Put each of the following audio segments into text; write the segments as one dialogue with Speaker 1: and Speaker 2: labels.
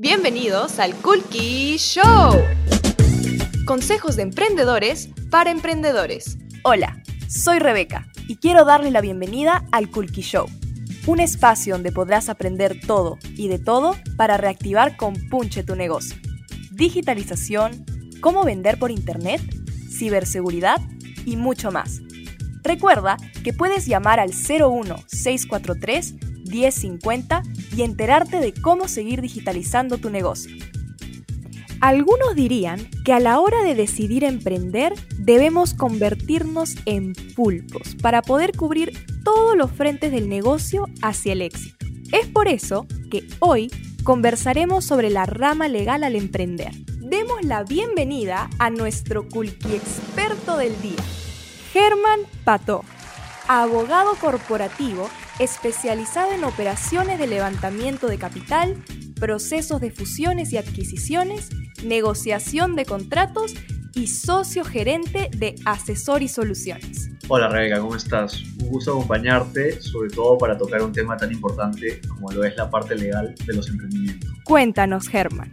Speaker 1: Bienvenidos al Kulki Show. Consejos de emprendedores para emprendedores.
Speaker 2: Hola, soy Rebeca y quiero darle la bienvenida al Kulki Show, un espacio donde podrás aprender todo y de todo para reactivar con punche tu negocio. Digitalización, cómo vender por internet, ciberseguridad y mucho más. Recuerda que puedes llamar al 01643 1050 y enterarte de cómo seguir digitalizando tu negocio. Algunos dirían que a la hora de decidir emprender debemos convertirnos en pulpos para poder cubrir todos los frentes del negocio hacia el éxito. Es por eso que hoy conversaremos sobre la rama legal al emprender. Demos la bienvenida a nuestro culqui experto del día, Germán Pato, abogado corporativo especializado en operaciones de levantamiento de capital, procesos de fusiones y adquisiciones, negociación de contratos y socio gerente de Asesor y Soluciones.
Speaker 3: Hola Rebeca, ¿cómo estás? Un gusto acompañarte, sobre todo para tocar un tema tan importante como lo es la parte legal de los emprendimientos.
Speaker 2: Cuéntanos, Germán.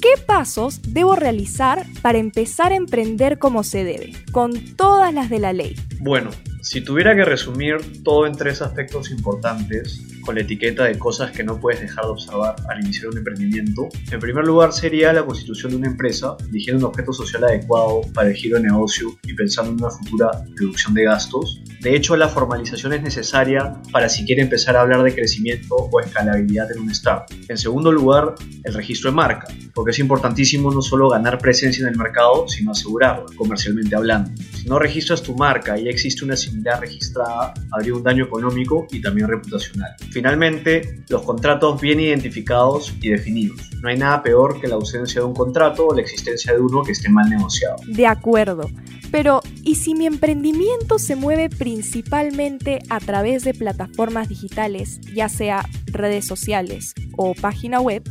Speaker 2: ¿Qué pasos debo realizar para empezar a emprender como se debe, con todas las de la ley?
Speaker 3: Bueno, si tuviera que resumir todo en tres aspectos importantes, con la etiqueta de cosas que no puedes dejar de observar al iniciar un emprendimiento, en primer lugar sería la constitución de una empresa, eligiendo un objeto social adecuado para el giro de negocio y pensando en una futura reducción de gastos. De hecho, la formalización es necesaria para si quiere empezar a hablar de crecimiento o escalabilidad en un startup. En segundo lugar, el registro de marca, porque es importantísimo no solo ganar presencia en el mercado, sino asegurarla, comercialmente hablando. Si no registras tu marca y existe una registrada, habría un daño económico y también reputacional. Finalmente, los contratos bien identificados y definidos. No hay nada peor que la ausencia de un contrato o la existencia de uno que esté mal negociado.
Speaker 2: De acuerdo. Pero, ¿y si mi emprendimiento se mueve principalmente a través de plataformas digitales, ya sea redes sociales o página web?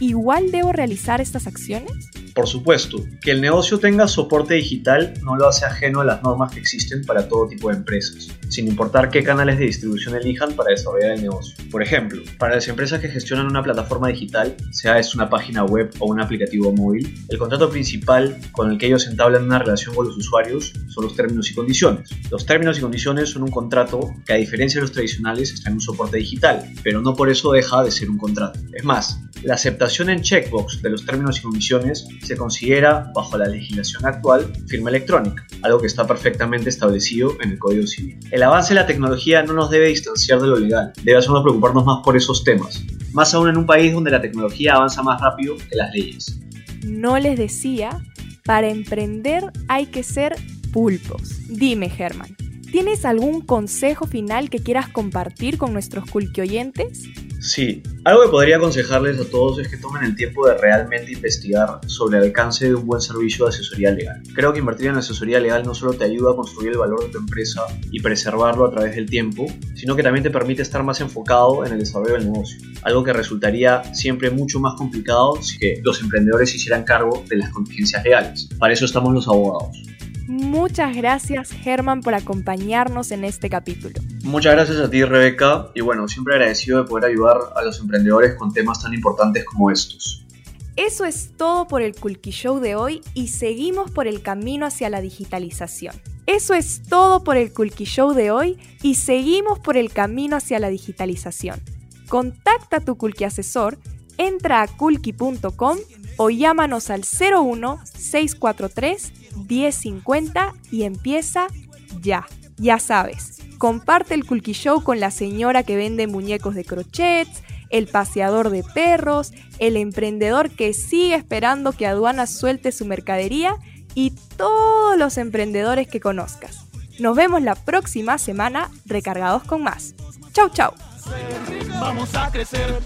Speaker 2: ¿Igual debo realizar estas acciones?
Speaker 3: Por supuesto, que el negocio tenga soporte digital no lo hace ajeno a las normas que existen para todo tipo de empresas, sin importar qué canales de distribución elijan para desarrollar el negocio. Por ejemplo, para las empresas que gestionan una plataforma digital, sea es una página web o un aplicativo móvil, el contrato principal con el que ellos entablan una relación con los usuarios son los términos y condiciones. Los términos y condiciones son un contrato que a diferencia de los tradicionales está en un soporte digital, pero no por eso deja de ser un contrato. Es más, la aceptación en checkbox de los términos y condiciones se considera, bajo la legislación actual, firma electrónica, algo que está perfectamente establecido en el Código Civil. El avance de la tecnología no nos debe distanciar de lo legal, debe hacernos preocuparnos más por esos temas, más aún en un país donde la tecnología avanza más rápido que las leyes.
Speaker 2: No les decía, para emprender hay que ser pulpos. Dime, Germán, ¿tienes algún consejo final que quieras compartir con nuestros culqui oyentes?
Speaker 3: Sí, algo que podría aconsejarles a todos es que tomen el tiempo de realmente investigar sobre el alcance de un buen servicio de asesoría legal. Creo que invertir en asesoría legal no solo te ayuda a construir el valor de tu empresa y preservarlo a través del tiempo, sino que también te permite estar más enfocado en el desarrollo del negocio, algo que resultaría siempre mucho más complicado si los emprendedores hicieran cargo de las contingencias legales. Para eso estamos los abogados.
Speaker 2: Muchas gracias Germán por acompañarnos en este capítulo.
Speaker 3: Muchas gracias a ti Rebeca y bueno, siempre agradecido de poder ayudar a los emprendedores con temas tan importantes como estos.
Speaker 2: Eso es todo por el Kulki Show de hoy y seguimos por el camino hacia la digitalización. Eso es todo por el Kulki Show de hoy y seguimos por el camino hacia la digitalización. Contacta a tu Kulki asesor, entra a kulki.com o llámanos al 01 643 1050 y empieza ya. Ya sabes, comparte el Kulki Show con la señora que vende muñecos de crochets, el paseador de perros, el emprendedor que sigue esperando que aduana suelte su mercadería y todos los emprendedores que conozcas. Nos vemos la próxima semana recargados con más. Chau, chau.
Speaker 4: Vamos a crecer.